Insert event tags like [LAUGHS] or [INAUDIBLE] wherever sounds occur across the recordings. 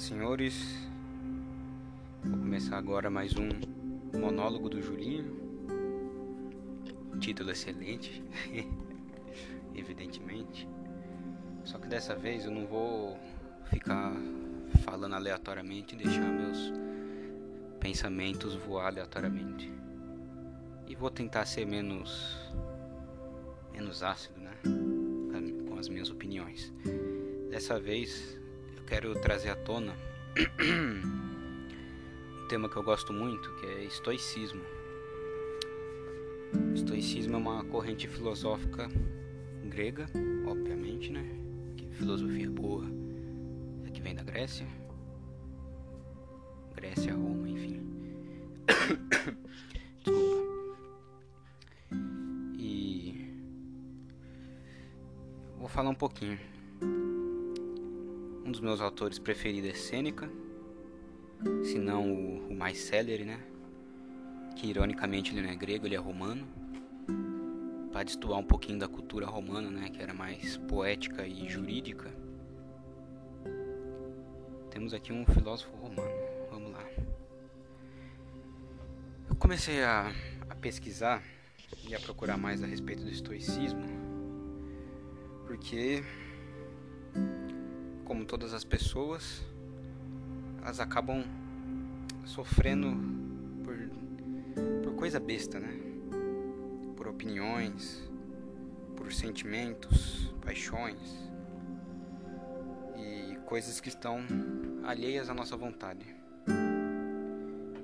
senhores. Vou começar agora mais um monólogo do Julinho. Título excelente, [LAUGHS] evidentemente. Só que dessa vez eu não vou ficar falando aleatoriamente e deixar meus pensamentos voar aleatoriamente. E vou tentar ser menos menos ácido, né? Com as minhas opiniões. Dessa vez quero trazer à tona um tema que eu gosto muito, que é estoicismo. Estoicismo é uma corrente filosófica grega, obviamente, né? Que filosofia boa é que vem da Grécia. Grécia, Roma, enfim. [COUGHS] Desculpa. E vou falar um pouquinho um dos meus autores preferidos é Sêneca, se não o, o mais célere, né? Que ironicamente ele não é grego, ele é romano. Para destoar um pouquinho da cultura romana, né? Que era mais poética e jurídica. Temos aqui um filósofo romano. Vamos lá. Eu comecei a, a pesquisar e a procurar mais a respeito do estoicismo, porque como todas as pessoas, elas acabam sofrendo por, por coisa besta, né? Por opiniões, por sentimentos, paixões e coisas que estão alheias à nossa vontade.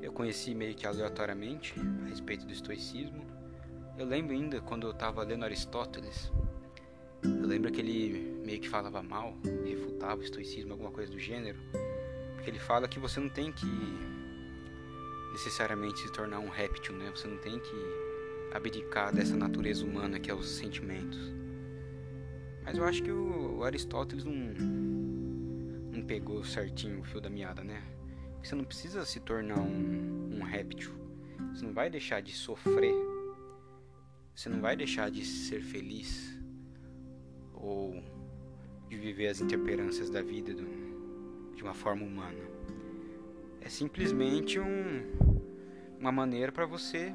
Eu conheci meio que aleatoriamente a respeito do estoicismo. Eu lembro ainda quando eu estava lendo Aristóteles, eu lembro que ele meio que falava mal, refutava o estoicismo, alguma coisa do gênero, porque ele fala que você não tem que necessariamente se tornar um réptil, né? Você não tem que abdicar dessa natureza humana que é os sentimentos. Mas eu acho que o Aristóteles não, não pegou certinho o fio da meada, né? Você não precisa se tornar um, um réptil. Você não vai deixar de sofrer. Você não vai deixar de ser feliz ou de viver as intemperâncias da vida do, de uma forma humana. É simplesmente um, uma maneira para você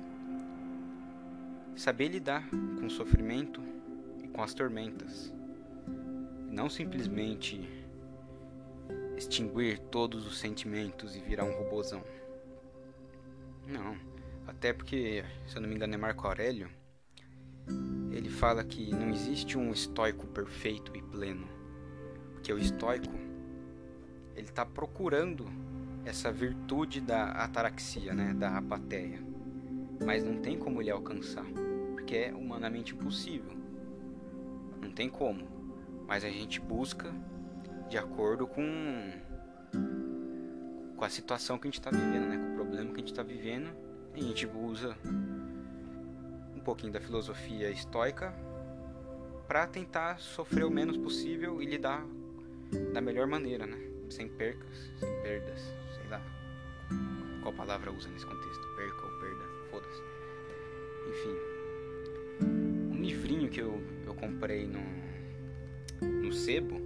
saber lidar com o sofrimento e com as tormentas. Não simplesmente extinguir todos os sentimentos e virar um robozão. Não. Até porque, se eu não me engano, é Marco Aurélio ele fala que não existe um estoico perfeito e pleno. Porque o estoico ele está procurando essa virtude da ataraxia, né, da apatia. Mas não tem como ele alcançar, porque é humanamente impossível. Não tem como. Mas a gente busca de acordo com com a situação que a gente está vivendo, né, com o problema que a gente está vivendo, a gente usa um pouquinho da filosofia estoica para tentar sofrer o menos possível e lidar da melhor maneira, né? Sem percas, sem perdas, sei lá qual palavra usa nesse contexto, perca ou perda, foda-se. Enfim, um livrinho que eu, eu comprei no, no sebo,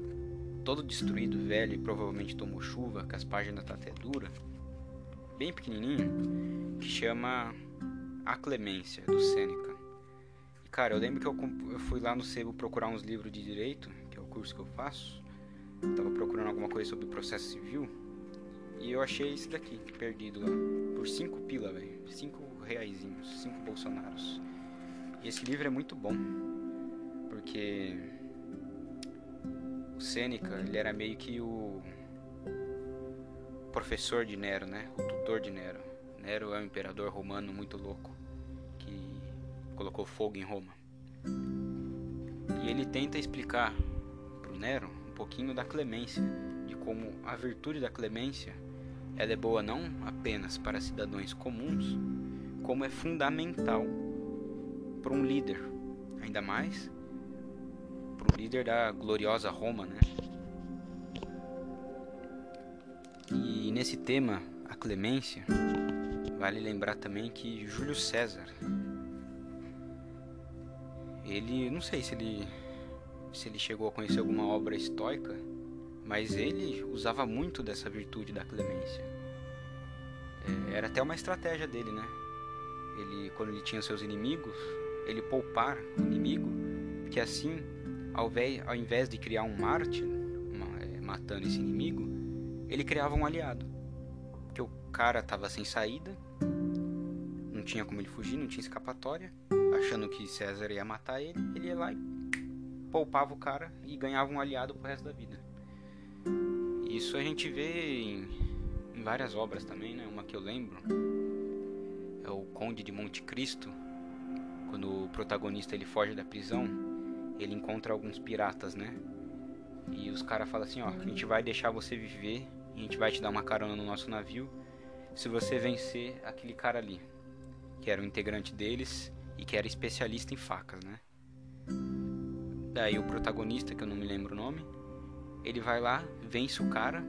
todo destruído, velho e provavelmente tomou chuva, que as páginas tá até dura, bem pequenininho, que chama A Clemência, do Sêneca. Cara, eu lembro que eu, eu fui lá no Sebo procurar uns livros de direito, que é o curso que eu faço. Tava procurando alguma coisa sobre processo civil. E eu achei esse daqui, perdido lá. Por 5 pila, velho. 5 reaisinhos, 5 bolsonaros. E esse livro é muito bom. Porque o Sêneca, ele era meio que o professor de Nero, né? O tutor de Nero. Nero é um imperador romano muito louco colocou fogo em Roma. E ele tenta explicar para o Nero pouquinho da clemência, de como a virtude da clemência ela é boa não apenas para cidadãos comuns, como é fundamental para um líder, ainda mais para um líder da gloriosa Roma, né? E nesse tema, a clemência, vale lembrar também que Júlio César ele, não sei se ele se ele chegou a conhecer alguma obra estoica, Mas ele usava muito dessa virtude da clemência. É, era até uma estratégia dele, né? Ele, quando ele tinha seus inimigos, ele poupar o inimigo, porque assim, ao ao invés de criar um mártir, uma, é, matando esse inimigo, ele criava um aliado. Que o cara estava sem saída, não tinha como ele fugir, não tinha escapatória, achando que César ia matar ele, ele ia lá e poupava o cara e ganhava um aliado pro resto da vida. Isso a gente vê em, em várias obras também, né? Uma que eu lembro é o Conde de Monte Cristo, quando o protagonista ele foge da prisão, ele encontra alguns piratas, né? E os caras falam assim, ó, a gente vai deixar você viver, a gente vai te dar uma carona no nosso navio, se você vencer aquele cara ali, que era um integrante deles e que era especialista em facas, né? Daí o protagonista, que eu não me lembro o nome, ele vai lá, vence o cara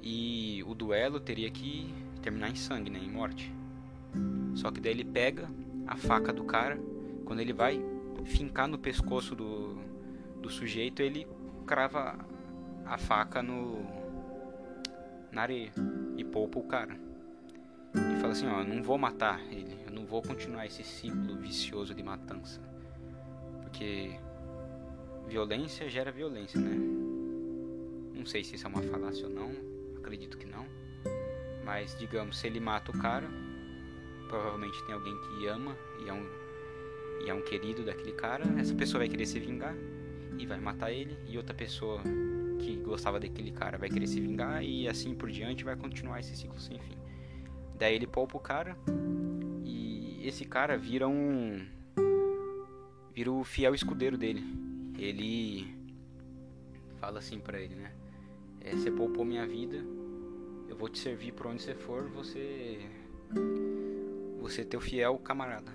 e o duelo teria que terminar em sangue, né, em morte. Só que daí ele pega a faca do cara, quando ele vai fincar no pescoço do, do sujeito, ele crava a faca no na areia e poupa o cara. E fala assim, ó, não vou matar ele, eu não vou continuar esse ciclo vicioso de matança. Porque violência gera violência, né? Não sei se isso é uma falácia ou não, acredito que não. Mas digamos, se ele mata o cara, provavelmente tem alguém que ama e é um e é um querido daquele cara, essa pessoa vai querer se vingar e vai matar ele, e outra pessoa que gostava daquele cara vai querer se vingar e assim por diante vai continuar esse ciclo sem fim. Daí ele poupa o cara e esse cara vira um vira o fiel escudeiro dele. Ele fala assim para ele, né? É, você poupou minha vida, eu vou te servir por onde você for, você. Você é teu fiel camarada.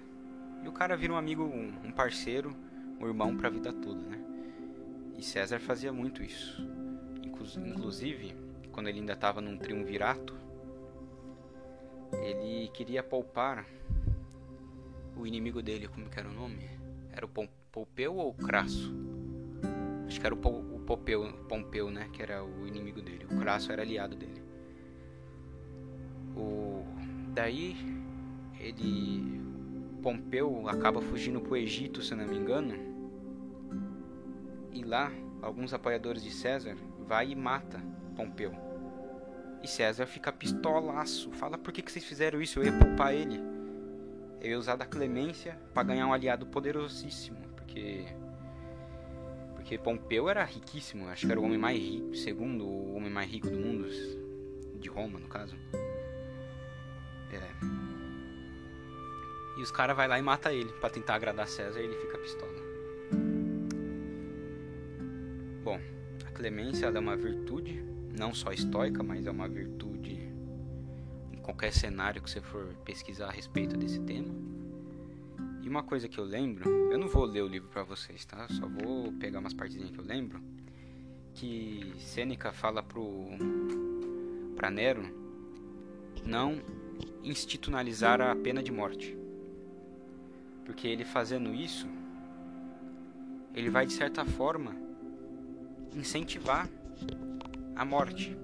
E o cara vira um amigo, um parceiro, um irmão pra vida toda, né? E César fazia muito isso. Inclusive, quando ele ainda estava num triunvirato, ele queria poupar o inimigo dele, como que era o nome? Era o Pompeu ou o Crasso? Acho que era o Pompeu, Pompeu, né? Que era o inimigo dele. O Crasso era aliado dele. O... Daí ele. Pompeu acaba fugindo para o Egito, se não me engano. E lá, alguns apoiadores de César vai e mata Pompeu. E César fica pistolaço. Fala por que, que vocês fizeram isso? Eu ia poupar ele. Eu ia usar da clemência para ganhar um aliado poderosíssimo. Porque porque Pompeu era riquíssimo, acho que era o homem mais rico, segundo o homem mais rico do mundo, de Roma, no caso. É. E os caras vai lá e mata ele para tentar agradar César e ele fica pistola. Bom, a clemência é uma virtude, não só estoica, mas é uma virtude em qualquer cenário que você for pesquisar a respeito desse tema. E uma coisa que eu lembro, eu não vou ler o livro para vocês, tá? Só vou pegar umas partezinhas que eu lembro, que Sêneca fala pro para Nero não institucionalizar a pena de morte. Porque ele fazendo isso, ele vai de certa forma incentivar a morte.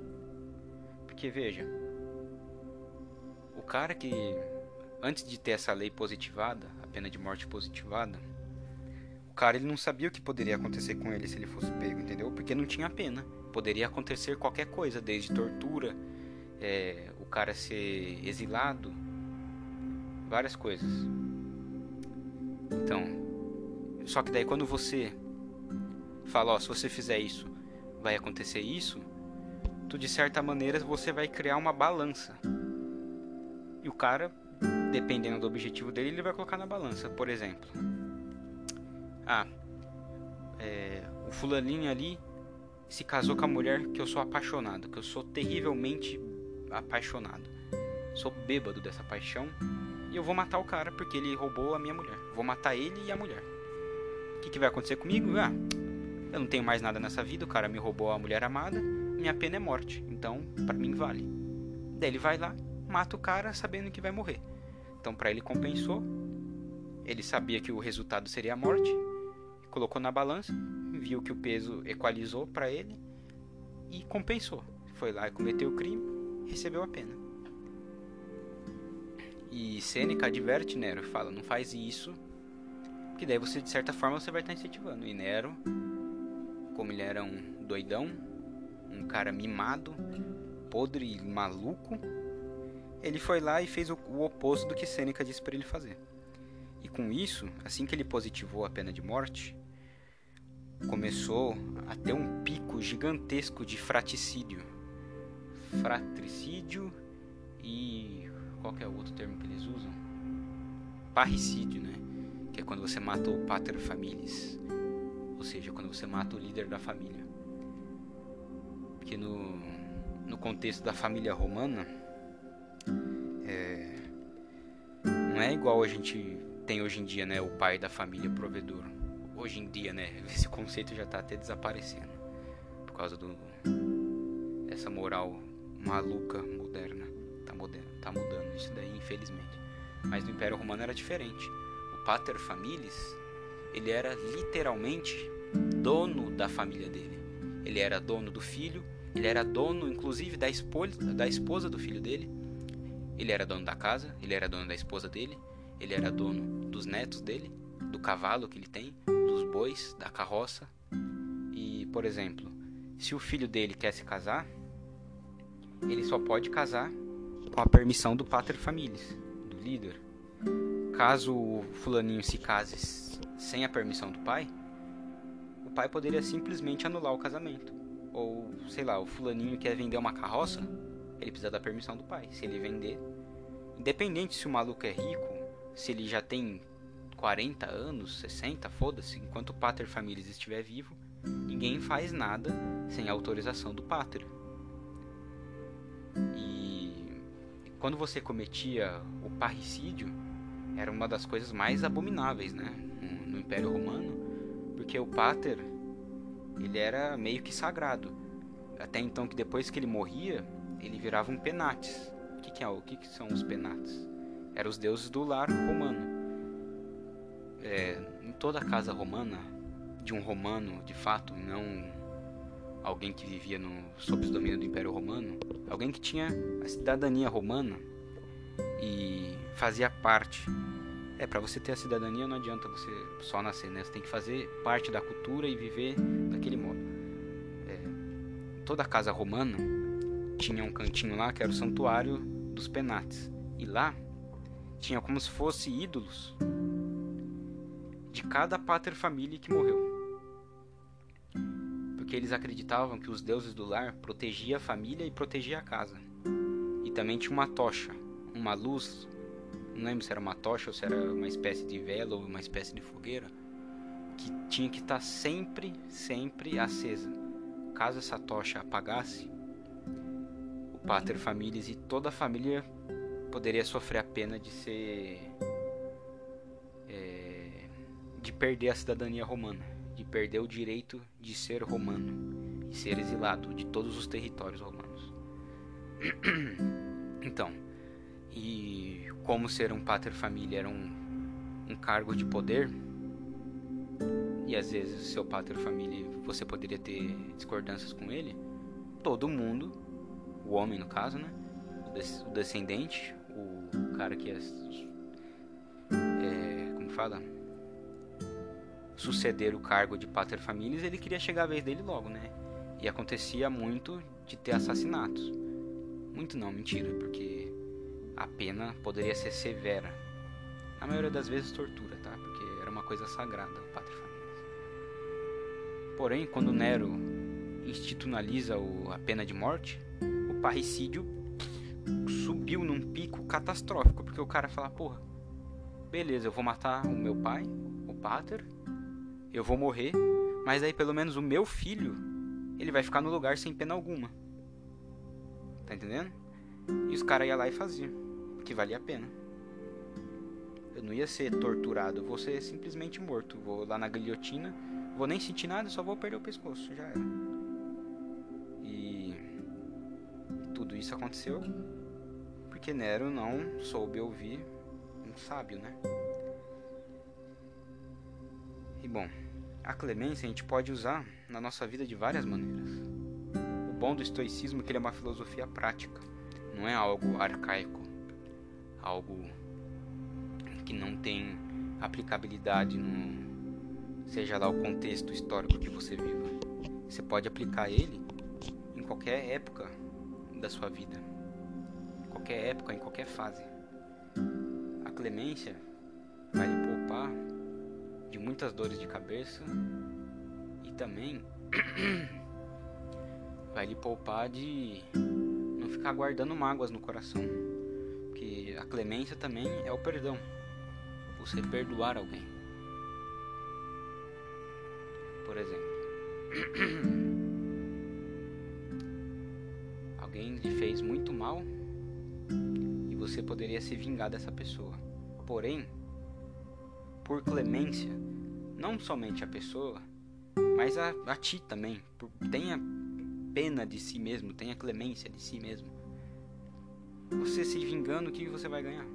Porque veja, o cara que antes de ter essa lei positivada, pena de morte positivada, o cara ele não sabia o que poderia acontecer com ele se ele fosse pego, entendeu? Porque não tinha pena. Poderia acontecer qualquer coisa, desde tortura, é, o cara ser exilado, várias coisas. Então, só que daí quando você fala, ó, se você fizer isso, vai acontecer isso, tu de certa maneira você vai criar uma balança. E o cara dependendo do objetivo dele, ele vai colocar na balança. Por exemplo, ah, é, o fulaninho ali se casou com a mulher que eu sou apaixonado, que eu sou terrivelmente apaixonado. Sou bêbado dessa paixão e eu vou matar o cara porque ele roubou a minha mulher. Vou matar ele e a mulher. O que, que vai acontecer comigo? Ah, eu não tenho mais nada nessa vida, o cara me roubou a mulher amada, minha pena é morte. Então, para mim vale. Daí ele vai lá, mata o cara sabendo que vai morrer. Então, para ele compensou. Ele sabia que o resultado seria a morte, colocou na balança, viu que o peso equalizou para ele e compensou. Foi lá e cometeu o crime, recebeu a pena. E Sêneca adverte Nero, fala, não faz isso, que daí você de certa forma você vai estar incentivando. E Nero, como ele era um doidão, um cara mimado, podre e maluco, ele foi lá e fez o, o oposto do que Sêneca disse para ele fazer. E com isso, assim que ele positivou a pena de morte, começou a ter um pico gigantesco de fraticídio. Fratricídio e qual é o outro termo que eles usam? Parricídio, né? Que é quando você mata o pater familias, ou seja, quando você mata o líder da família. Porque no, no contexto da família romana, é, não é igual a gente tem hoje em dia, né? O pai da família provedor. Hoje em dia, né? [LAUGHS] Esse conceito já está até desaparecendo por causa do essa moral maluca moderna. Tá, moderna, tá mudando isso daí, infelizmente. Mas no Império Romano era diferente. O pater familias, ele era literalmente dono da família dele. Ele era dono do filho, ele era dono inclusive da esposa, da esposa do filho dele. Ele era dono da casa, ele era dono da esposa dele, ele era dono dos netos dele, do cavalo que ele tem, dos bois, da carroça. E, por exemplo, se o filho dele quer se casar, ele só pode casar com a permissão do pater familias, do líder. Caso o fulaninho se case sem a permissão do pai, o pai poderia simplesmente anular o casamento. Ou, sei lá, o fulaninho quer vender uma carroça, ele precisa da permissão do pai. Se ele vender, independente se o maluco é rico se ele já tem 40 anos, 60, foda-se, enquanto o pater familias estiver vivo, ninguém faz nada sem a autorização do pater. E quando você cometia o parricídio, era uma das coisas mais abomináveis, né, no, Império Romano, porque o pater ele era meio que sagrado. Até então que depois que ele morria, ele virava um penates. O que, que é o que, que são os penates? eram os deuses do lar romano. É, em toda casa romana, de um romano de fato, não alguém que vivia no, sob o domínio do Império Romano, alguém que tinha a cidadania romana e fazia parte. É, para você ter a cidadania não adianta você só nascer, né? Você tem que fazer parte da cultura e viver daquele modo. É, toda casa romana tinha um cantinho lá que era o santuário dos penates. E lá tinha como se fosse ídolos de cada pater família que morreu. Porque eles acreditavam que os deuses do lar protegiam a família e protegiam a casa. E também tinha uma tocha, uma luz, não lembro se era uma tocha ou se era uma espécie de vela ou uma espécie de fogueira, que tinha que estar sempre, sempre acesa. Caso essa tocha apagasse, pater familias e toda a família poderia sofrer a pena de ser. É, de perder a cidadania romana, de perder o direito de ser romano e ser exilado de todos os territórios romanos. [CLEARS THROAT] Então, e como ser um pater família era um, um cargo de poder, e às vezes seu pater família você poderia ter discordâncias com ele, todo mundo, o homem no caso, né? O descendente, o cara que é, é como fala? Suceder o cargo de pater familias ele queria chegar a vez dele logo né? E acontecia muito de ter assassinatos. Muito não mentira porque a pena poderia ser severa. Na maioria das vezes tortura tá? Porque era uma coisa sagrada o pater familias. Porém quando Nero institucionaliza a pena de morte parricídio subiu num pico catastrófico, porque o cara fala, porra, beleza, eu vou matar o meu pai, o pater, eu vou morrer, mas aí pelo menos o meu filho, ele vai ficar no lugar sem pena alguma. Tá entendendo? E os caras iam lá e faziam, porque valia a pena. Eu não ia ser torturado, eu vou ser simplesmente morto. Vou lá na guilhotina, vou nem sentir nada, só vou perder o pescoço, já era. Tudo isso aconteceu porque Nero não soube ouvir um sábio, né? E bom, a clemência a gente pode usar na nossa vida de várias maneiras. O bom do estoicismo é que ele é uma filosofia prática, não é algo arcaico, algo que não tem aplicabilidade no seja lá o contexto histórico que você viva. Você pode aplicar ele em qualquer época da sua vida, em qualquer época, em qualquer fase. A clemência vai lhe poupar de muitas dores de cabeça e também [CLEARS THROAT] vai lhe poupar de não ficar guardando mágoas no coração. Porque a clemência também é o perdão. Você perdoar alguém. Por exemplo, [CLEARS THROAT] alguém lhe fez muito mal e você poderia se vingar dessa pessoa. Porém, por clemência, não somente a pessoa, mas a, a ti também. Tenha pena de si mesmo, tenha clemência de si mesmo. Você se vingando, o que você vai ganhar?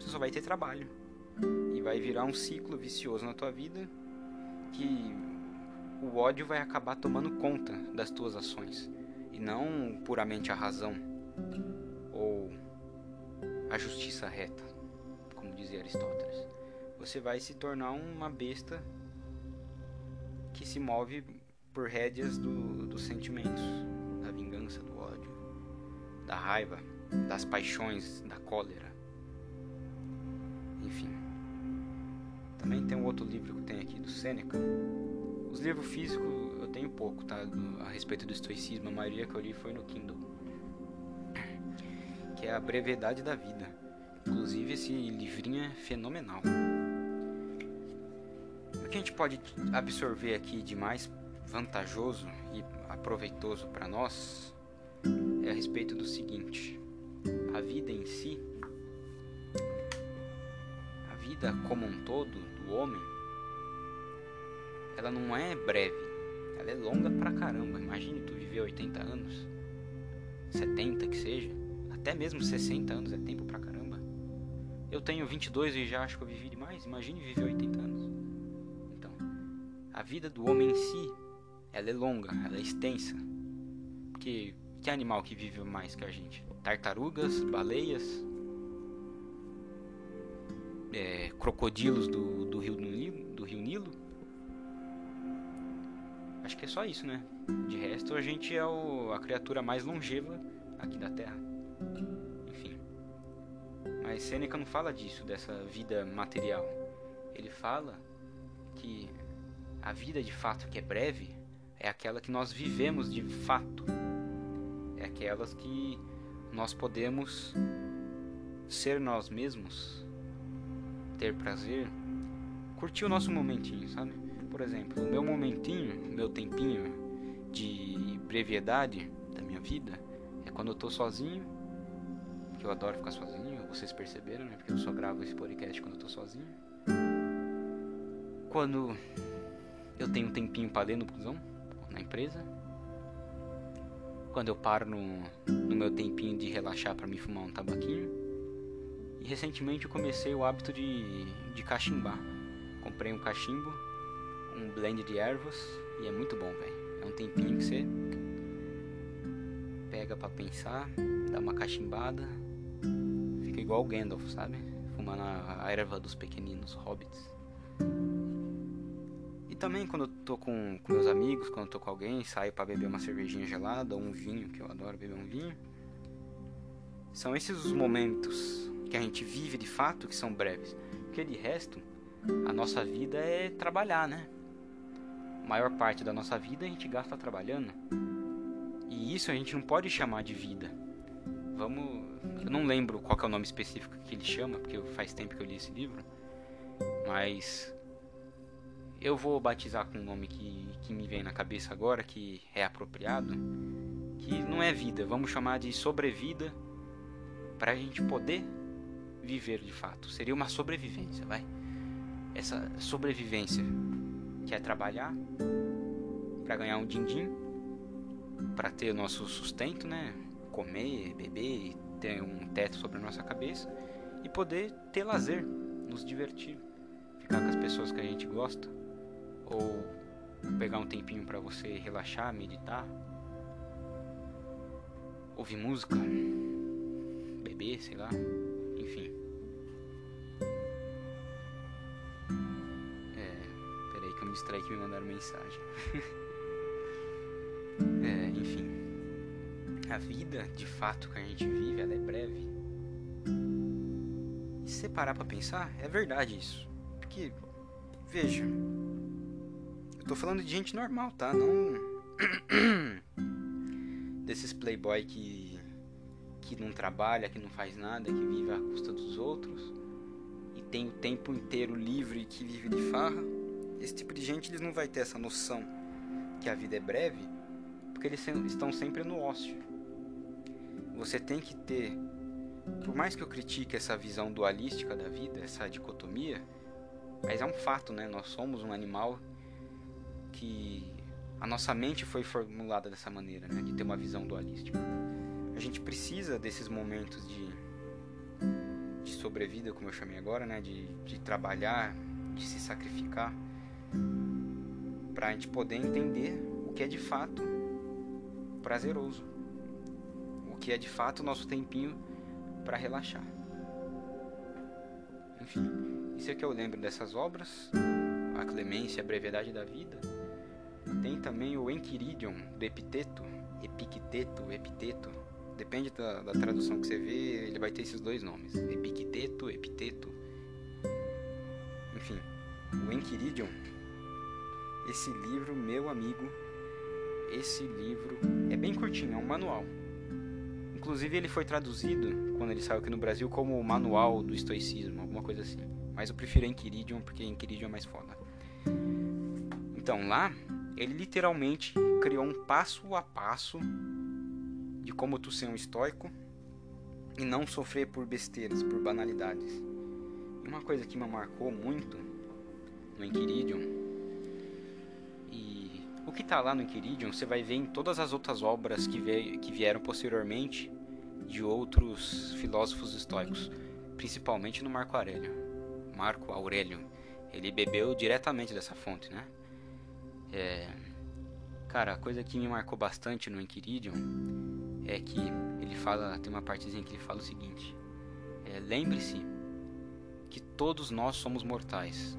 Você só vai ter trabalho. E vai virar um ciclo vicioso na tua vida que o ódio vai acabar tomando conta das tuas ações e não puramente a razão ou a justiça reta, como dizia Aristóteles. Você vai se tornar uma besta que se move por rédeas do, dos sentimentos, da vingança, do ódio, da raiva, das paixões, da cólera. Enfim. Também tem um outro livro que tem aqui do Sêneca. Os livros físicos tenho pouco, tá? A respeito do estoicismo. A maioria que eu li foi no Kindle. Que é a brevidade da vida. Inclusive esse livrinho é fenomenal. O que a gente pode absorver aqui de mais vantajoso e aproveitoso para nós é a respeito do seguinte: a vida em si, a vida como um todo do homem, ela não é breve, ela é longa pra caramba. Imagine tu viver 80 anos, 70 que seja, até mesmo 60 anos é tempo pra caramba. Eu tenho 22 e já acho que eu vivi demais. Imagine viver 80 anos. Então, a vida do homem em si ela é longa, ela é extensa. Porque que animal que vive mais que a gente? Tartarugas, baleias, é, crocodilos do, do, rio Nilo, do rio Nilo. Acho que é só isso, né? De resto, a gente é o, a criatura mais longeva aqui da Terra. Enfim. Mas Sêneca não fala disso, dessa vida material. Ele fala que a vida de fato que é breve é aquela que nós vivemos de fato, é aquelas que nós podemos ser nós mesmos, ter prazer, curtir o nosso momentinho, sabe? Por exemplo, o meu momentinho, meu tempinho de brevidade da minha vida é quando eu tô sozinho, que eu adoro ficar sozinho, vocês perceberam, né? Porque eu só gravo esse podcast quando eu tô sozinho. Quando eu tenho um tempinho para dentro do busão, na empresa. Quando eu paro no, no meu tempinho de relaxar para me fumar um tabaquinho. E recentemente eu comecei o hábito de, de cachimbar. Comprei um cachimbo, um blend de ervas e é muito bom, velho. É um tempinho que você pega para pensar, dá uma cachimbada, fica igual o Gandalf, sabe? Fumando a erva dos pequeninos hobbits. E também quando eu tô com, com meus amigos, quando eu tô com alguém, saio para beber uma cervejinha gelada ou um vinho, que eu adoro beber um vinho. São esses os momentos que a gente vive de fato que são breves. Porque de resto, a nossa vida é trabalhar, né? Maior parte da nossa vida a gente gasta trabalhando. E isso a gente não pode chamar de vida. Vamos. Eu não lembro qual é o nome específico que ele chama, porque faz tempo que eu li esse livro. Mas eu vou batizar com um nome que, que me vem na cabeça agora, que é apropriado, que não é vida, vamos chamar de sobrevida, para a gente poder viver de fato. Seria uma sobrevivência, vai. Essa sobrevivência que é trabalhar para ganhar um din-din, para ter o nosso sustento, né? Comer, beber, ter um teto sobre a nossa cabeça e poder ter lazer, nos divertir, ficar com as pessoas que a gente gosta ou pegar um tempinho para você relaxar, meditar, ouvir música, beber, sei lá, distraí que me mandaram mensagem. [LAUGHS] é, enfim. A vida, de fato, que a gente vive, ela é breve. E se você parar pra pensar, é verdade isso. Porque, veja, eu tô falando de gente normal, tá? Não [COUGHS] desses playboy que que não trabalha, que não faz nada, que vive à custa dos outros e tem o tempo inteiro livre que vive de farra. Esse tipo de gente eles não vai ter essa noção que a vida é breve, porque eles estão sempre no ócio. Você tem que ter, por mais que eu critique essa visão dualística da vida, essa dicotomia, mas é um fato, né? Nós somos um animal que a nossa mente foi formulada dessa maneira, né? De ter uma visão dualística. A gente precisa desses momentos de, de sobrevida, como eu chamei agora, né? De, de trabalhar, de se sacrificar, para a gente poder entender o que é de fato prazeroso, o que é de fato o nosso tempinho para relaxar. Enfim, isso é que eu lembro dessas obras, a clemência, a brevidade da vida tem também o Enquiridion, do Epiteto, Epicteto, Epiteto. Depende da, da, tradução que você vê, ele vai ter esses dois nomes: Epicteto, Epiteto. Enfim, o Enquiridion. Esse livro, meu amigo, esse livro é bem curtinho, é um manual. Inclusive, ele foi traduzido, quando ele saiu aqui no Brasil, como o Manual do Estoicismo, alguma coisa assim. Mas eu prefiro Enquiridion porque Enquiridion é mais foda. Então, lá ele literalmente criou um passo a passo de como tu ser um estoico e não sofrer por besteiras, por banalidades. E uma coisa que me marcou muito no Enquiridion, que está lá no Enquiridion você vai ver em todas as outras obras que, veio, que vieram posteriormente de outros filósofos estoicos, principalmente no Marco Aurélio. Marco Aurélio, ele bebeu diretamente dessa fonte, né? É, cara, a coisa que me marcou bastante no Enquiridion é que ele fala, tem uma partezinha que ele fala o seguinte: é, lembre-se que todos nós somos mortais.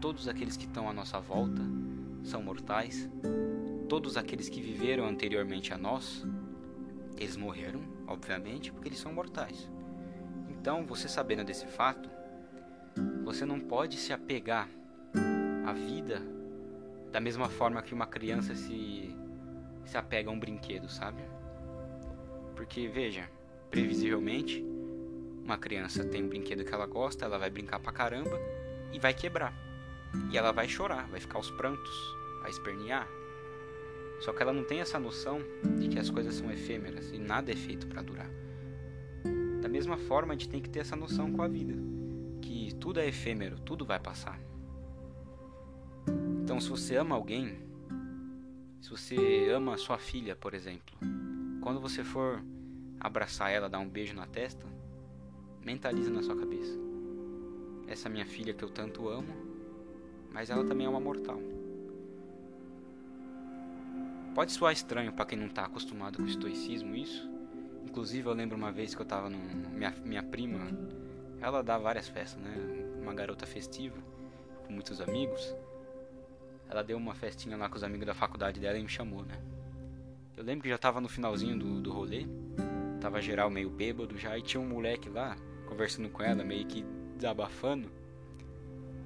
Todos aqueles que estão à nossa volta são mortais. Todos aqueles que viveram anteriormente a nós, eles morreram, obviamente, porque eles são mortais. Então, você sabendo desse fato, você não pode se apegar à vida da mesma forma que uma criança se, se apega a um brinquedo, sabe? Porque, veja, previsivelmente, uma criança tem um brinquedo que ela gosta, ela vai brincar pra caramba e vai quebrar. E ela vai chorar, vai ficar aos prantos, vai espernear. Só que ela não tem essa noção de que as coisas são efêmeras e nada é feito para durar. Da mesma forma, a gente tem que ter essa noção com a vida, que tudo é efêmero, tudo vai passar. Então, se você ama alguém, se você ama sua filha, por exemplo, quando você for abraçar ela, dar um beijo na testa, mentaliza na sua cabeça. Essa minha filha que eu tanto amo, mas ela também é uma mortal. Pode soar estranho para quem não está acostumado com o estoicismo isso. Inclusive eu lembro uma vez que eu estava no minha minha prima, ela dá várias festas, né? Uma garota festiva com muitos amigos ela deu uma festinha lá com os amigos da faculdade dela e me chamou, né? Eu lembro que já tava no finalzinho do, do rolê, tava geral meio bêbado já, e tinha um moleque lá, conversando com ela, meio que desabafando.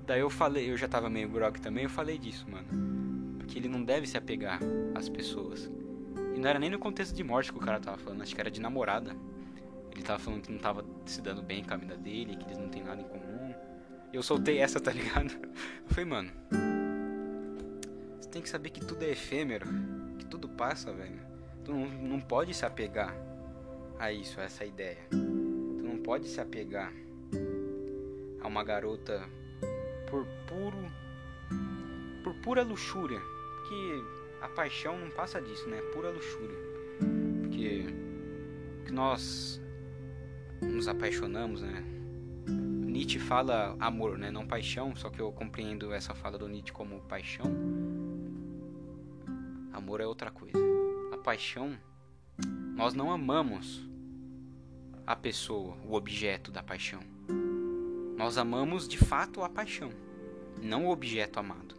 Daí eu falei, eu já tava meio grog também, eu falei disso, mano. Porque ele não deve se apegar às pessoas. E não era nem no contexto de morte que o cara tava falando, acho que era de namorada. Ele tava falando que não tava se dando bem com a vida dele, que eles não tem nada em comum. Eu soltei [LAUGHS] essa, tá ligado? Eu falei, mano, você tem que saber que tudo é efêmero, que tudo passa, velho. Tu não, não pode se apegar a isso, a essa ideia. Tu não pode se apegar a uma garota por puro por pura luxúria, porque a paixão não passa disso, né? Pura luxúria. Porque que nós nos apaixonamos, né? Nietzsche fala amor, né? Não paixão, só que eu compreendo essa fala do Nietzsche como paixão Amor é outra coisa. A paixão Nós não amamos a pessoa, o objeto da paixão. Nós amamos de fato a paixão, não o objeto amado.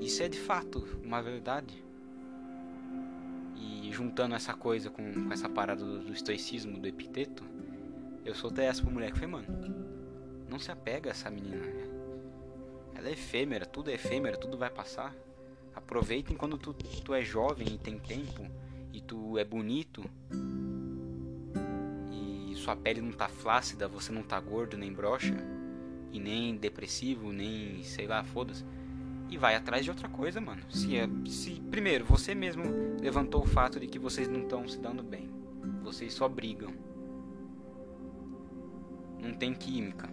Isso é de fato uma verdade. E juntando essa coisa com, com essa parada do, do, estoicismo, do epiteto, eu soltei essa pra mulher que foi, mano, não se apega a essa menina. Ela é efêmera, tudo é efêmero, tudo vai passar. Aproveita enquanto tu, tu é jovem e tem tempo, e tu é bonito, sua pele não tá flácida, você não tá gordo nem broxa, e nem depressivo, nem sei lá, foda-se. E vai atrás de outra coisa, mano. Se, é, se primeiro você mesmo levantou o fato de que vocês não estão se dando bem, vocês só brigam. Não tem química,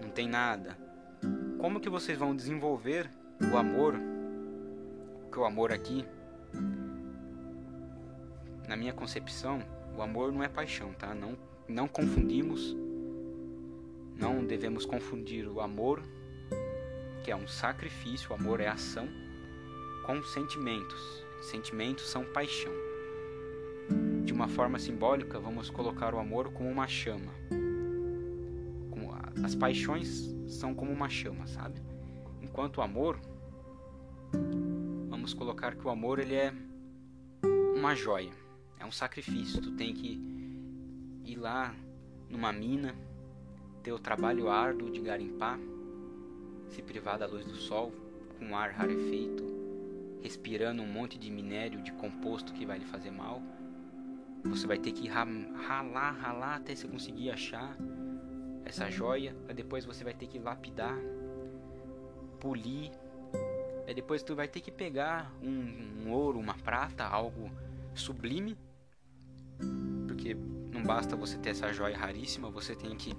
não tem nada. Como que vocês vão desenvolver o amor? Que o amor aqui, na minha concepção, o amor não é paixão, tá? Não, não confundimos, não devemos confundir o amor, que é um sacrifício, o amor é ação, com sentimentos. Sentimentos são paixão. De uma forma simbólica, vamos colocar o amor como uma chama. As paixões são como uma chama, sabe? Enquanto o amor, vamos colocar que o amor ele é uma joia é um sacrifício. Tu tem que ir lá numa mina, ter o trabalho árduo de garimpar, se privar da luz do sol, com ar rarefeito, respirando um monte de minério, de composto que vai lhe fazer mal. Você vai ter que ralar, ralar até você conseguir achar essa joia. Aí depois você vai ter que lapidar, polir. Aí depois tu vai ter que pegar um, um ouro, uma prata, algo sublime porque não basta você ter essa joia raríssima, você tem que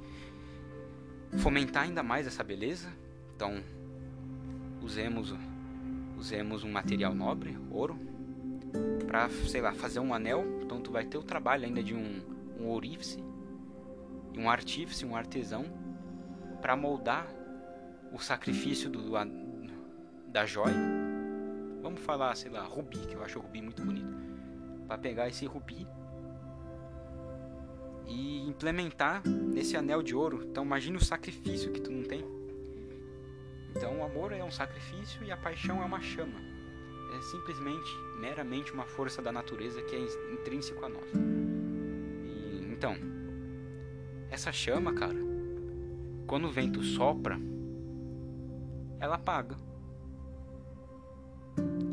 fomentar ainda mais essa beleza. Então, usemos usemos um material nobre, ouro, para, sei lá, fazer um anel. Então tu vai ter o trabalho ainda de um, um ourife, um artífice, um artesão, para moldar o sacrifício do, da joia. Vamos falar, sei lá, rubi, que eu acho o rubi muito bonito. Para pegar esse rubi e implementar nesse anel de ouro. Então imagine o sacrifício que tu não tem. Então o amor é um sacrifício e a paixão é uma chama. É simplesmente, meramente uma força da natureza que é intrínseco a nós. E, então, essa chama, cara, quando o vento sopra, ela apaga.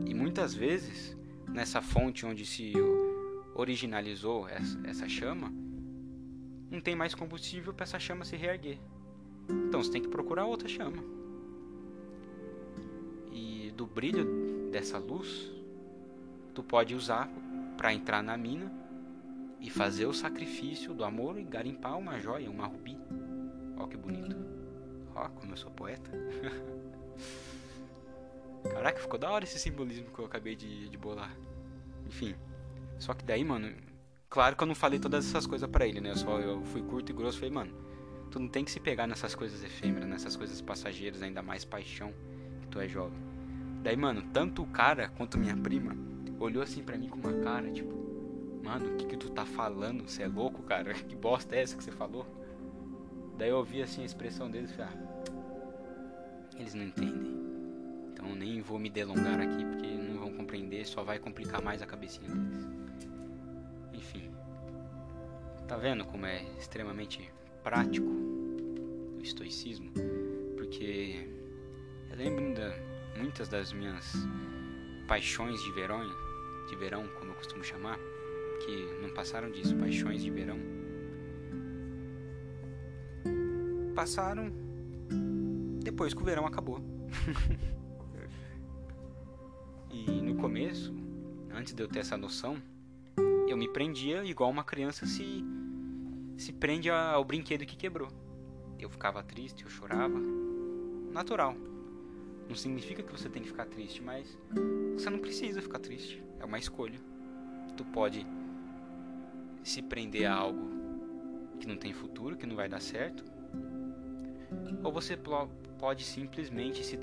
E muitas vezes, nessa fonte onde se originalizou essa, essa chama, não tem mais combustível para essa chama se reerguer. Então você tem que procurar outra chama. E do brilho dessa luz, tu pode usar para entrar na mina e fazer o sacrifício do amor e garimpar uma joia, uma rubi. Ó que bonito. Ó, como eu sou poeta. [LAUGHS] Caraca, ficou da hora esse simbolismo que eu acabei de, de bolar. Enfim. Só que daí, mano, Claro que eu não falei todas essas coisas para ele, né? Eu só eu fui curto e grosso, falei, mano, tu não tem que se pegar nessas coisas efêmeras, nessas coisas passageiras, ainda mais paixão, que tu é jovem. Daí, mano, tanto o cara quanto minha prima olhou assim para mim com uma cara, tipo, mano, o que que tu tá falando? Você é louco, cara? [LAUGHS] Que bosta é essa que você falou? Daí eu ouvi assim a expressão deles e falei, ah, eles não entendem. Então nem vou me delongar aqui porque não vão compreender, só vai complicar mais a cabecinha deles. Tá vendo como é extremamente prático o estoicismo? Porque eu lembro ainda muitas das minhas paixões de verão, de verão, como eu costumo chamar, que não passaram disso, paixões de verão. Passaram depois que o verão acabou. [LAUGHS] e no começo, antes de eu ter essa noção, eu me prendia igual uma criança se se prende ao brinquedo que quebrou. Eu ficava triste, eu chorava. Natural. Não significa que você tem que ficar triste, mas você não precisa ficar triste. É uma escolha. Tu pode se prender a algo que não tem futuro, que não vai dar certo. Ou você pode simplesmente se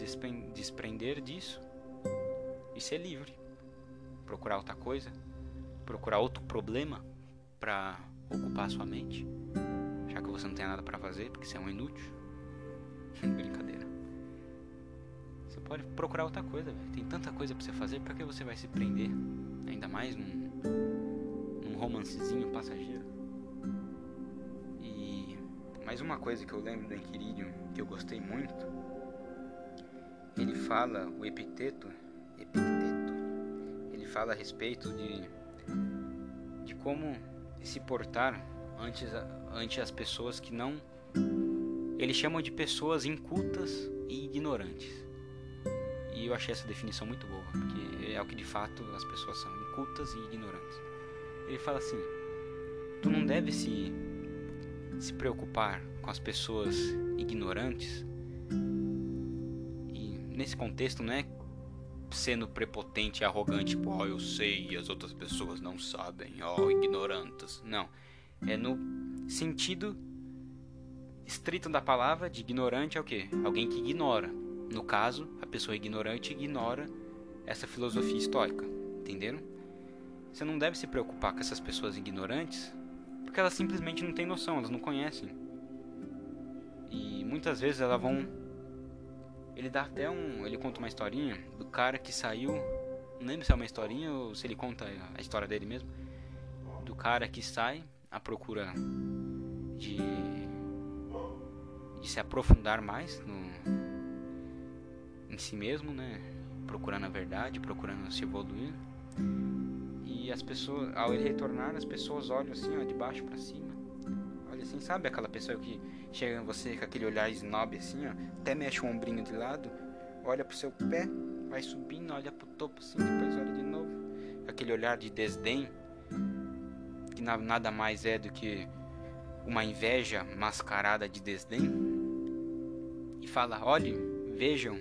desprender disso e ser livre. Procurar outra coisa, procurar outro problema para ocupar sua mente, já que você não tem nada para fazer, porque você é um inútil. [LAUGHS] Brincadeira. Você pode procurar outra coisa. Tem tanta coisa para você fazer, para que você vai se prender? Ainda mais num, num romancezinho passageiro. E mais uma coisa que eu lembro do Enquiridium que eu gostei muito, ele fala o epiteto, epiteto, ele fala a respeito de de como se portar ante, ante as pessoas que não. Eles chamam de pessoas incultas e ignorantes. E eu achei essa definição muito boa, porque é o que de fato as pessoas são, incultas e ignorantes. Ele fala assim: tu não deve se, se preocupar com as pessoas ignorantes. E nesse contexto não é sendo prepotente e arrogante, tipo, oh, eu sei e as outras pessoas não sabem, oh, ignorantes. Não. É no sentido estrito da palavra de ignorante é o quê? Alguém que ignora. No caso, a pessoa ignorante ignora essa filosofia estoica. Entenderam? Você não deve se preocupar com essas pessoas ignorantes, porque elas simplesmente não têm noção, elas não conhecem. E muitas vezes elas vão ele dá até um. Ele conta uma historinha do cara que saiu. Não lembro se é uma historinha ou se ele conta a história dele mesmo. Do cara que sai à procura de. de se aprofundar mais no, em si mesmo, né? Procurando a verdade, procurando se evoluir. E as pessoas, ao ele retornar, as pessoas olham assim, ó, de baixo para cima assim, sabe? Aquela pessoa que chega em você com aquele olhar snob assim, ó, até mexe o ombrinho de lado, olha pro seu pé, vai subindo, olha pro topo assim, depois olha de novo. Aquele olhar de desdém, que nada mais é do que uma inveja mascarada de desdém. E fala: olhe, vejam,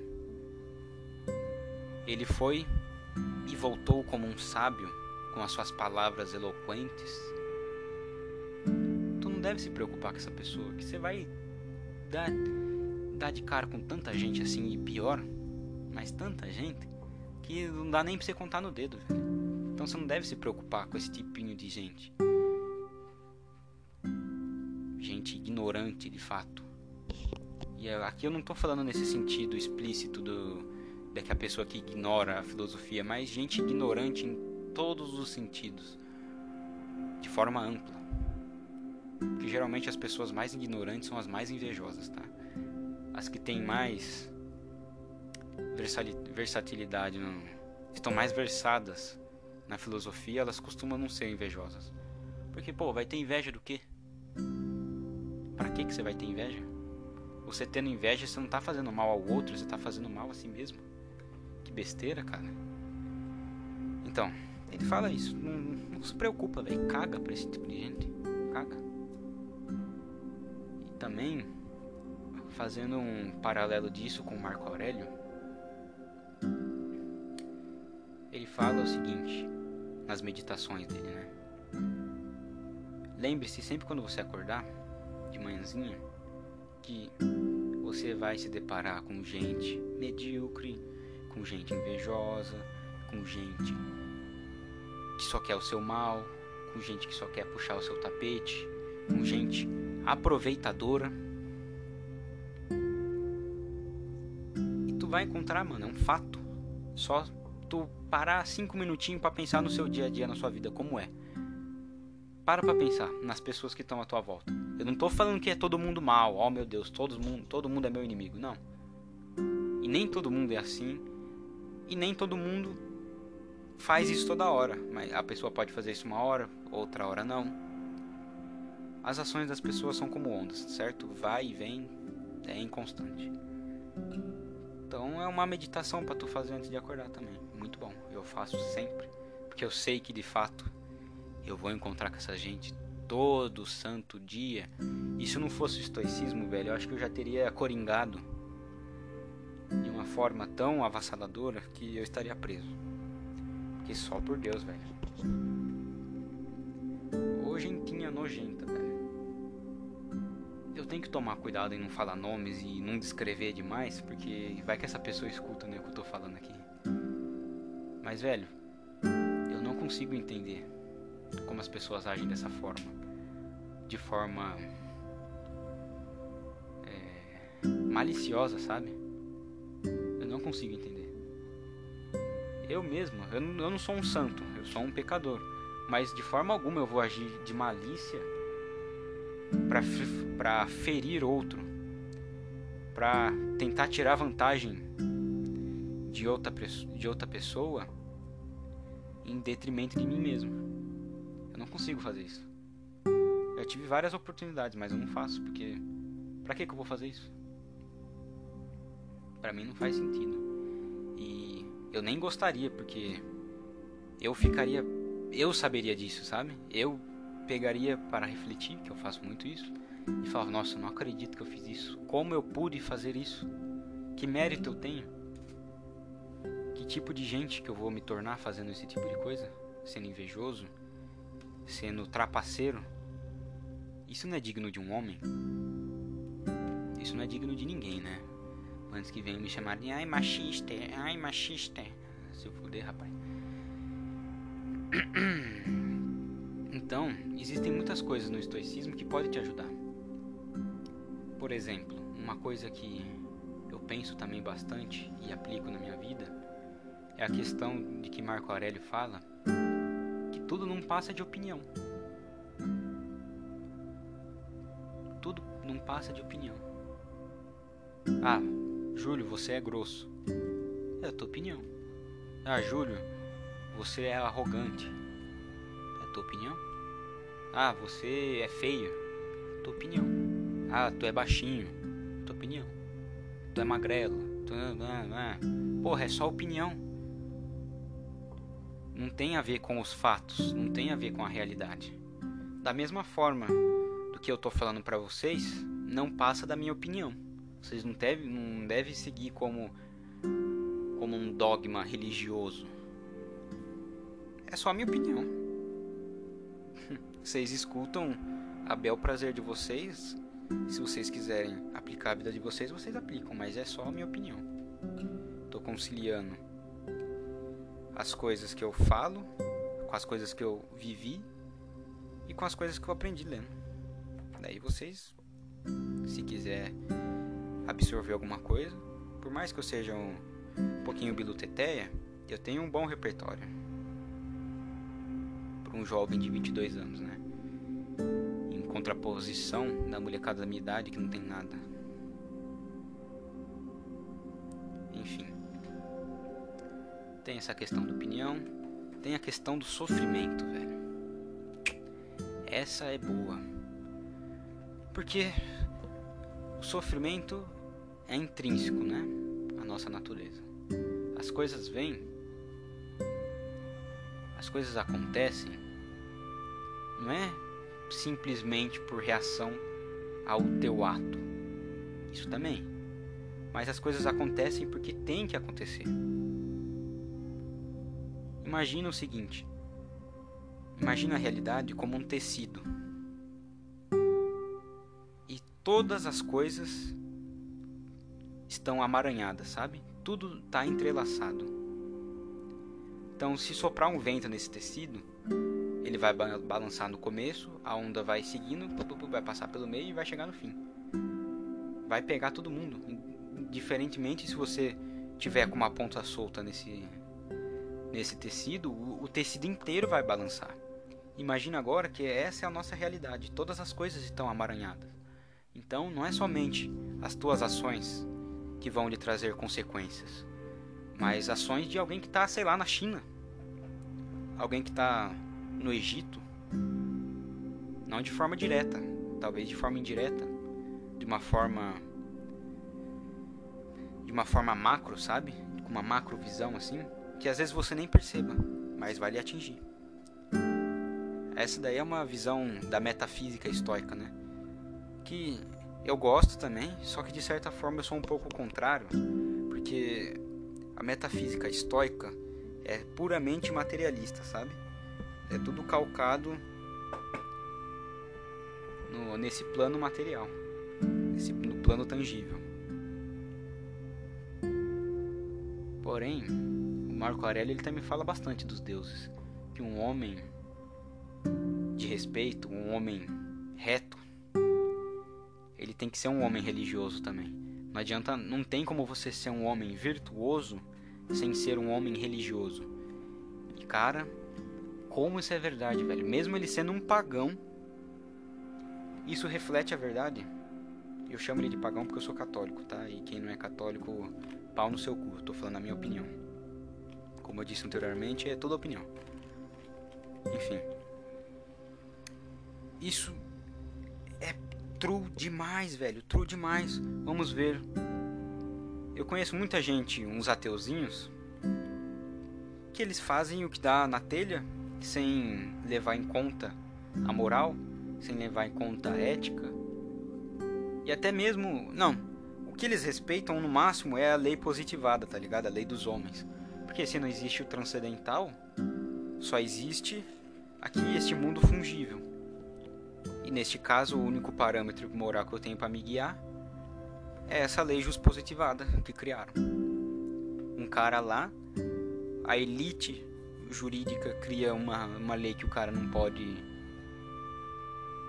ele foi e voltou como um sábio com as suas palavras eloquentes deve se preocupar com essa pessoa, que você vai dar, dar de cara com tanta gente assim, e pior, mas tanta gente, que não dá nem pra você contar no dedo, velho. Então você não deve se preocupar com esse tipinho de gente. Gente ignorante de fato. E aqui eu não tô falando nesse sentido explícito do de que a pessoa que ignora a filosofia, mas gente ignorante em todos os sentidos, de forma ampla que geralmente as pessoas mais ignorantes são as mais invejosas, tá? As que têm mais versatilidade, não, estão mais versadas na filosofia, elas costumam não ser invejosas. Porque, pô, vai ter inveja do quê? Pra que, que você vai ter inveja? Você tendo inveja, você não tá fazendo mal ao outro, você tá fazendo mal a si mesmo. Que besteira, cara. Então, ele fala isso. Não, não se preocupa, velho. Caga pra esse tipo de gente. Caga também, fazendo um paralelo disso com Marco Aurélio, ele fala o seguinte nas meditações dele, né? Lembre-se sempre quando você acordar de manhãzinha que você vai se deparar com gente medíocre, com gente invejosa, com gente que só quer o seu mal, com gente que só quer puxar o seu tapete, com gente aproveitadora. E tu vai encontrar, mano, é um fato. Só tu parar cinco minutinhos para pensar no seu dia a dia, na sua vida, como é. Para pra pensar nas pessoas que estão à tua volta. Eu não tô falando que é todo mundo mal, oh meu Deus, todo mundo, todo mundo é meu inimigo, não. E nem todo mundo é assim. E nem todo mundo faz isso toda hora. Mas a pessoa pode fazer isso uma hora, outra hora não as ações das pessoas são como ondas, certo? Vai e vem, é inconstante. Então é uma meditação para tu fazer antes de acordar também. Muito bom. Eu faço sempre, porque eu sei que de fato eu vou encontrar com essa gente todo santo dia. E se não fosse o estoicismo, velho, eu acho que eu já teria coringado de uma forma tão avassaladora que eu estaria preso. Porque só por Deus, velho. Hojentinha nojenta, velho eu tenho que tomar cuidado em não falar nomes e não descrever demais, porque vai que essa pessoa escuta né, o que eu tô falando aqui. Mas, velho, eu não consigo entender como as pessoas agem dessa forma, de forma é, maliciosa, sabe? Eu não consigo entender. Eu mesmo, eu não, eu não sou um santo, eu sou um pecador, mas de forma alguma eu vou agir de malícia para ferir outro, para tentar tirar vantagem de outra, de outra pessoa em detrimento de mim mesmo. Eu não consigo fazer isso. Eu tive várias oportunidades, mas eu não faço porque para que que eu vou fazer isso? Para mim não faz sentido. E eu nem gostaria porque eu ficaria eu saberia disso, sabe? Eu pegaria para refletir, que eu faço muito isso, e falava: Nossa, não acredito que eu fiz isso. Como eu pude fazer isso? Que mérito eu tenho? Que tipo de gente que eu vou me tornar fazendo esse tipo de coisa? Sendo invejoso? Sendo trapaceiro? Isso não é digno de um homem? Isso não é digno de ninguém, né? Antes que venham me chamar de ai machista, ai machista. Se eu fuder, rapaz. [CLEARS THROAT] Existem muitas coisas no estoicismo que podem te ajudar. Por exemplo, uma coisa que eu penso também bastante e aplico na minha vida é a questão de que Marco Aurélio fala que tudo não passa de opinião. Tudo não passa de opinião. Ah, Júlio, você é grosso. É a tua opinião. Ah, Júlio, você é arrogante. É a tua opinião? Ah, você é feio. Tua opinião. Ah, tu é baixinho. Tua opinião. Tu é magrelo. Tu... Porra, é só opinião. Não tem a ver com os fatos. Não tem a ver com a realidade. Da mesma forma do que eu tô falando para vocês, não passa da minha opinião. Vocês não devem, não devem seguir como, como um dogma religioso é só a minha opinião. Vocês escutam a bel prazer de vocês. Se vocês quiserem aplicar a vida de vocês, vocês aplicam, mas é só a minha opinião. Tô conciliando as coisas que eu falo com as coisas que eu vivi e com as coisas que eu aprendi lendo. Daí vocês, se quiser absorver alguma coisa, por mais que eu seja um, pouquinho biluteteia, eu tenho um bom repertório um jovem de 22 anos, né? Em contraposição da molecada da minha idade que não tem nada. Enfim. Tem essa questão da opinião, tem a questão do sofrimento, velho. Essa é boa. Porque o sofrimento é intrínseco, né? A nossa natureza. As coisas vêm as coisas acontecem não é simplesmente por reação ao teu ato. Isso também. Mas as coisas acontecem porque tem que acontecer. Imagina o seguinte: imagina a realidade como um tecido. E todas as coisas estão amaranhadas, sabe? Tudo está entrelaçado. Então, se soprar um vento nesse tecido, ele vai balançar no começo, a onda vai seguindo, vai passar pelo meio e vai chegar no fim. Vai pegar todo mundo. Diferentemente se você tiver com uma ponta solta nesse nesse tecido, o, tecido inteiro vai balançar. Imagina agora que essa é a nossa realidade. Todas as coisas estão amaranhadas. Então, não é somente as tuas ações que vão lhe trazer consequências mas ações de alguém que está, sei lá, na China, alguém que está no Egito, não de forma direta, talvez de forma indireta, de uma forma de uma forma macro, sabe? Com uma macro visão assim, que às vezes você nem perceba, mas vai lhe atingir. Essa daí é uma visão da metafísica estoica, né? Que eu gosto também, só que de certa forma eu sou um pouco contrário, porque a metafísica estoica é puramente materialista, sabe? É tudo calcado no, nesse plano material, nesse, no plano tangível. Porém, o Marco Aurélio ele também fala bastante dos deuses, que um homem respeito, um homem reto, ele tem que ser um homem religioso também. Não adianta, não tem como você ser um homem virtuoso sem ser um homem religioso. E cara, como isso é verdade, velho. Mesmo ele sendo um pagão, isso reflete a verdade. Eu chamo ele de pagão porque eu sou católico, tá? E quem não é católico, pau no seu cu. Tô falando a minha opinião. Como eu disse anteriormente, é toda opinião. Enfim. Isso é true demais, velho. True demais. Vamos ver. Eu conheço muita gente, uns ateuzinhos, que eles fazem o que dá na telha sem levar em conta a moral, sem levar em conta a ética. E até mesmo, não, o que eles respeitam no máximo é a lei positivada, tá ligado? A lei dos homens. Porque se não existe o transcendental, só existe aqui este mundo fungível. E neste caso, o único parâmetro moral que eu tenho para me guiar é essa lei positivada que criaram. Um cara lá, a elite jurídica cria uma, uma lei que o cara não pode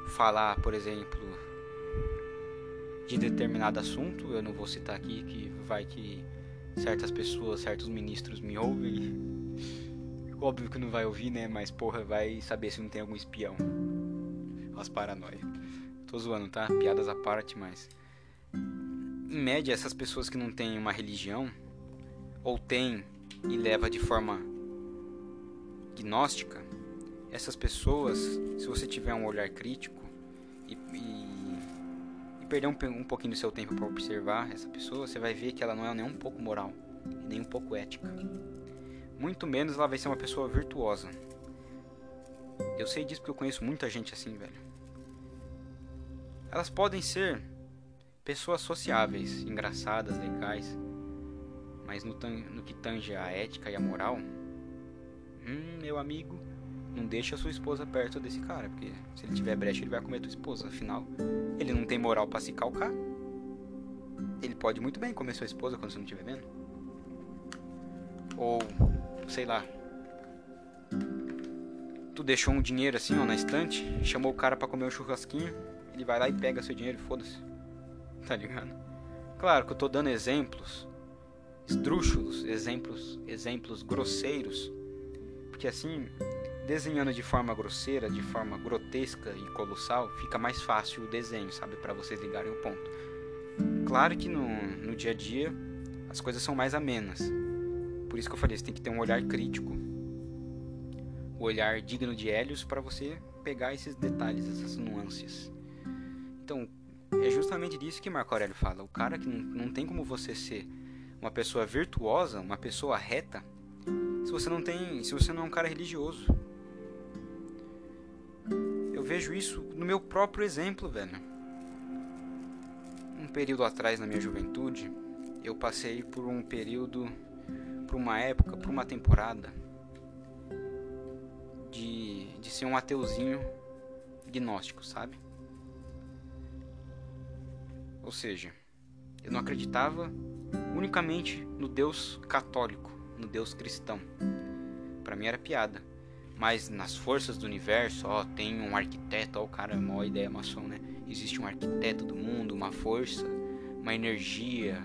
falar, por exemplo, de determinado assunto. Eu não vou citar aqui, que vai que certas pessoas, certos ministros me ouvem. [LAUGHS] Óbvio que não vai ouvir, né? Mas porra, vai saber se não tem algum espião. As paranoia. Tô zoando, tá? Piadas à parte, mas em média, essas pessoas que não têm uma religião, ou têm e leva de forma gnóstica, essas pessoas, se você tiver um olhar crítico e, e, e perder um, um pouquinho do seu tempo para observar essa pessoa, você vai ver que ela não é nem um pouco moral, nem um pouco ética. Muito menos ela vai ser uma pessoa virtuosa. Eu sei disso porque eu conheço muita gente assim, velho. Elas podem ser pessoas sociáveis, engraçadas, legais. Mas no, no que tange a ética e a moral, hum, meu amigo, não deixa sua esposa perto desse cara, porque se ele tiver brecha, ele vai comer tua esposa. Afinal, ele não tem moral para se calcar. Ele pode muito bem comer sua esposa quando você não estiver vendo. Ou, sei lá. Tu deixou um dinheiro assim, ó, na estante, chamou o cara para comer um churrasquinho, ele vai lá e pega seu dinheiro e foda-se [LAUGHS] tá ligado? Claro que eu tô dando exemplos esdrúxulos, exemplos, exemplos grosseiros, porque assim, desenhando de forma grosseira, de forma grotesca e colossal, fica mais fácil o desenho, sabe, para vocês ligarem o ponto. Claro que no, no dia a dia as coisas são mais amenas. Por isso que eu falei, você tem que ter um olhar crítico, um olhar digno de Hélios para você pegar esses detalhes, essas nuances. Então, é justamente disso que Marco Aurélio fala. O cara que não, não tem como você ser uma pessoa virtuosa, uma pessoa reta, se você não tem, se você não é um cara religioso. Eu vejo isso no meu próprio exemplo, velho. Um período atrás na minha juventude, eu passei por um período, por uma época, por uma temporada de, de ser um ateuzinho gnóstico, sabe? Ou seja, eu não acreditava unicamente no Deus católico, no Deus cristão. Para mim era piada. Mas nas forças do universo, ó, tem um arquiteto, ó, o cara, uma ideia maçom, né? Existe um arquiteto do mundo, uma força, uma energia.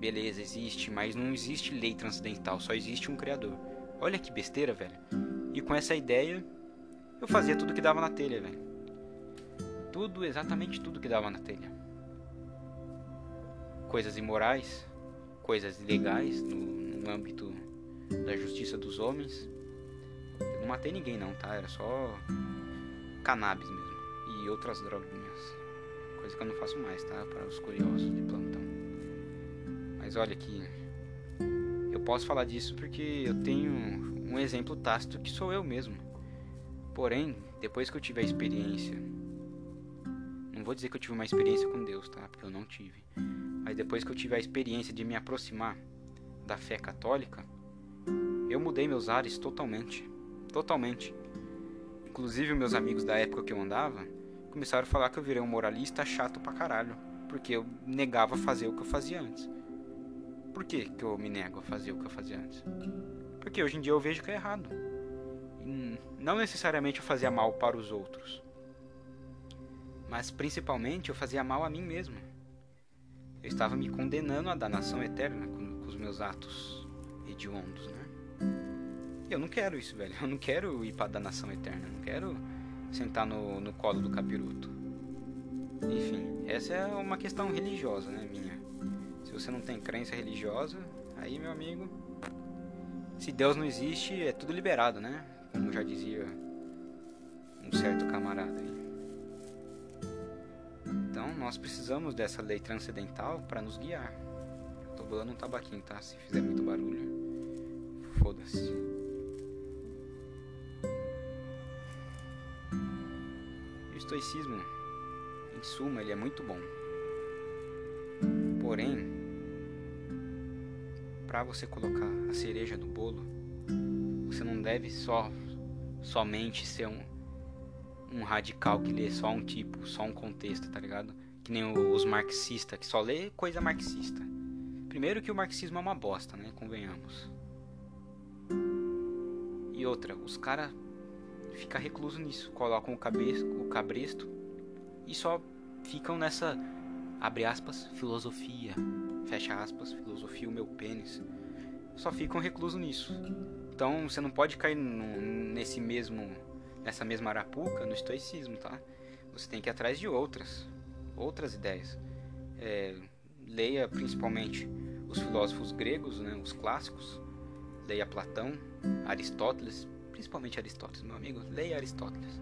Beleza, existe, mas não existe lei transcendental, só existe um criador. Olha que besteira, velho. E com essa ideia, eu fazia tudo que dava na telha, velho. Tudo, exatamente tudo que dava na telha coisas imorais, coisas ilegais no, no âmbito da justiça dos homens. Eu não matei ninguém não, tá? Era só cannabis mesmo e outras droguinhas. Coisa que eu não faço mais, tá? Para os curiosos de plantão. Mas olha aqui, eu posso falar disso porque eu tenho um exemplo tácito que sou eu mesmo. Porém, depois que eu tive a experiência, não vou dizer que eu tive uma experiência com Deus, tá? Porque eu não tive. Mas depois que eu tive a experiência de me aproximar da fé católica, eu mudei meus ares totalmente. Totalmente. Inclusive, meus amigos da época que eu andava começaram a falar que eu virei um moralista chato pra caralho. Porque eu negava fazer o que eu fazia antes. Por que, que eu me nego a fazer o que eu fazia antes? Porque hoje em dia eu vejo que é errado. não necessariamente eu fazia mal para os outros, mas principalmente eu fazia mal a mim mesmo. Eu estava me condenando à danação eterna meus atos hediondos, né? Eu não quero isso, velho. Eu não quero ir para a danação eterna. Eu não quero sentar no, no colo do capiroto. Enfim, essa é uma questão religiosa, né, minha. Se você não tem crença religiosa, aí, meu amigo, se Deus não existe, é tudo liberado, né? Como já dizia um certo camarada aí. Então, nós precisamos dessa lei transcendental para nos guiar. Tô bolando um tabaquinho, tá? Se fizer muito barulho, foda-se. O estoicismo, em suma, ele é muito bom. Porém, para você colocar a cereja do bolo, você não deve só somente ser um, um radical que lê só um tipo, só um contexto, tá ligado? Que nem os marxistas, que só lê coisa marxista. Primeiro que o marxismo é uma bosta, né? Convenhamos. E outra, os caras ficam reclusos nisso, colocam o, cabe o cabresto e só ficam nessa, abre aspas, filosofia, fecha aspas, filosofia o meu pênis. Só ficam reclusos nisso. Então você não pode cair no, nesse mesmo nessa mesma arapuca no estoicismo, tá? Você tem que ir atrás de outras, outras ideias. É, leia principalmente os filósofos gregos, né, os clássicos. Leia Platão, Aristóteles, principalmente Aristóteles, meu amigo. Leia Aristóteles.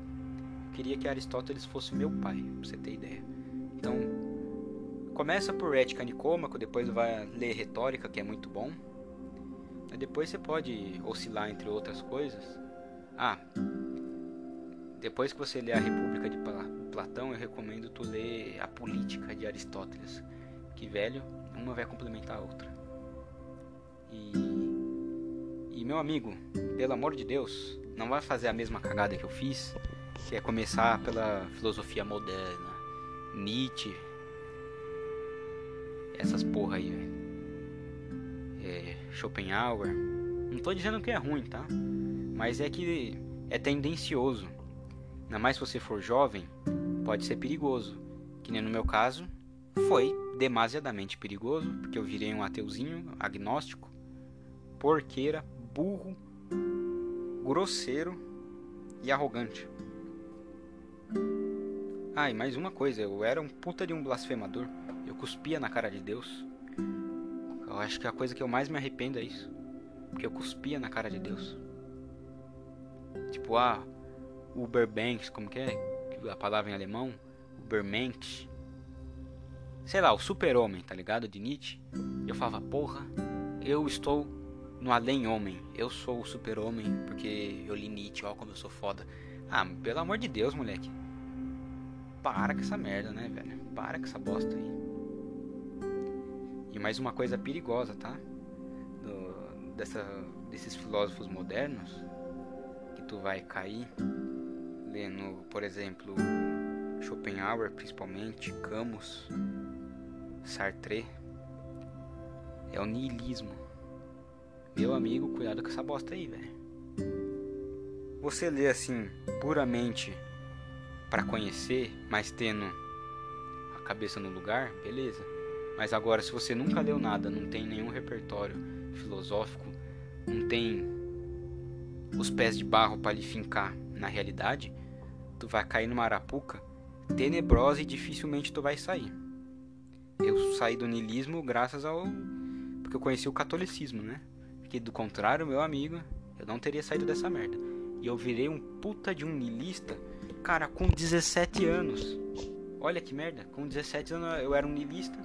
Eu queria que Aristóteles fosse meu pai, pra você ter ideia. Então, começa por ética nicômaco, depois vai ler retórica, que é muito bom. depois você pode oscilar entre outras coisas. Ah, depois que você ler a República de Platão, eu recomendo tu ler a Política de Aristóteles, que velho, uma vai complementar a outra. E e meu amigo, pelo amor de Deus, não vai fazer a mesma cagada que eu fiz, que é começar pela filosofia moderna, Nietzsche, essas porra aí, velho. É, Schopenhauer. Não tô dizendo que é ruim, tá? Mas é que é tendencioso. Ainda mais se você for jovem, pode ser perigoso. Que nem no meu caso, foi demasiadamente perigoso, porque eu virei um ateuzinho, agnóstico, porqueira, burro, grosseiro e arrogante. Ah, e mais uma coisa, eu era um puta de um blasfemador. Eu cuspia na cara de Deus. Eu acho que a coisa que eu mais me arrependo é isso. Porque eu cuspia na cara de Deus. Tipo, ah, Uberbanks, como que é? A palavra em alemão? Ubermensch. Sei lá, o super-homem, tá ligado? De Nietzsche. Eu falava, porra, eu estou no além-homem. Eu sou o super-homem porque eu li Nietzsche, ó como eu sou foda. Ah, pelo amor de Deus, moleque. Para com essa merda, né, velho? Para com essa bosta aí. E mais uma coisa perigosa, tá? Do, dessa, desses filósofos modernos que tu vai cair lendo, por exemplo, Schopenhauer, principalmente, Camus, Sartre, é o niilismo. Meu amigo, cuidado com essa bosta aí, velho. Você lê assim, puramente para conhecer, mas tendo a cabeça no lugar, beleza. Mas agora, se você nunca leu nada, não tem nenhum repertório filosófico, não tem os pés de barro para lhe fincar na realidade, tu vai cair numa arapuca tenebrosa e dificilmente tu vai sair. Eu saí do niilismo graças ao porque eu conheci o catolicismo, né? Porque do contrário, meu amigo, eu não teria saído dessa merda. E eu virei um puta de um niilista, cara, com 17 anos. Olha que merda, com 17 anos eu era um niilista.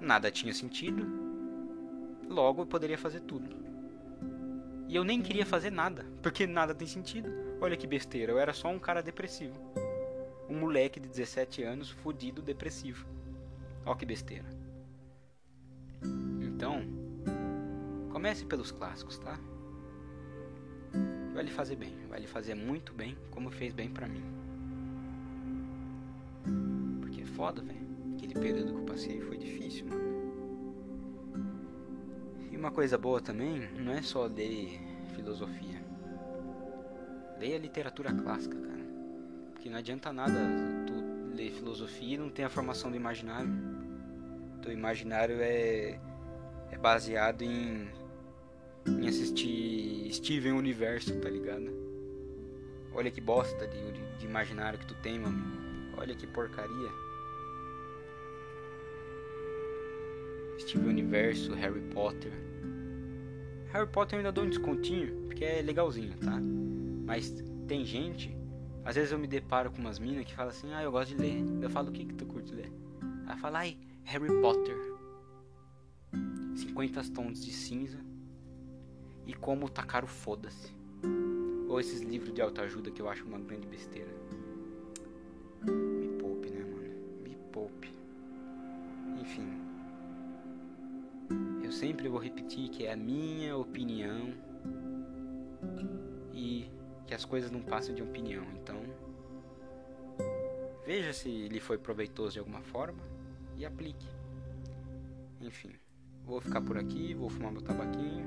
Nada tinha sentido. Logo eu poderia fazer tudo. E eu nem queria fazer nada, porque nada tem sentido. Olha que besteira, eu era só um cara depressivo. Um moleque de 17 anos, fudido, depressivo. Olha que besteira. Então, comece pelos clássicos, tá? Vai lhe fazer bem, vai lhe fazer muito bem, como fez bem pra mim. Porque é foda, velho. Aquele período que eu passei foi difícil, mano uma coisa boa também não é só ler filosofia. Leia literatura clássica, cara. Porque não adianta nada ler filosofia e não ter a formação do imaginário. Teu imaginário é, é baseado em, em assistir Steven Universo, tá ligado? Olha que bosta de, de, de imaginário que tu tem, mano. Olha que porcaria. Steven Universo, Harry Potter. Harry Potter eu ainda dou um descontinho, porque é legalzinho, tá? Mas tem gente, às vezes eu me deparo com umas minas que falam assim, ah, eu gosto de ler. Eu falo, o que que tu curte ler? Ela fala, ai, Harry Potter. 50 tons de cinza. E como tacar o foda-se. Ou esses livros de autoajuda que eu acho uma grande besteira. Me poupe, né, mano? Me poupe. Enfim. Eu sempre vou repetir que é a minha opinião. E que as coisas não passam de opinião. Então, veja se lhe foi proveitoso de alguma forma e aplique. Enfim, vou ficar por aqui, vou fumar meu tabaquinho.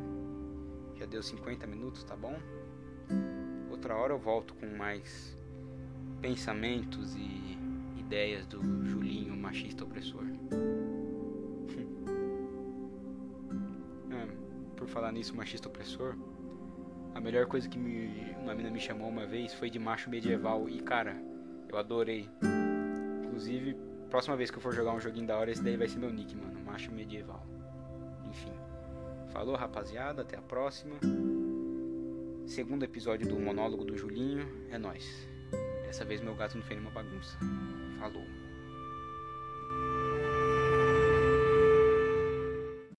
Já deu 50 minutos, tá bom? Outra hora eu volto com mais pensamentos e ideias do Julinho machista opressor. é, [LAUGHS] por falar nisso, machista opressor, a melhor coisa que me, uma mina me chamou uma vez foi de macho medieval e cara, eu adorei. Inclusive, próxima vez que eu for jogar um joguinho da hora, esse daí vai ser meu nick, mano, macho medieval. Enfim. Falou, rapaziada, até a próxima. Segundo episódio do monólogo do Julinho, é nós. Dessa vez meu gato não fez nenhuma bagunça. Falou.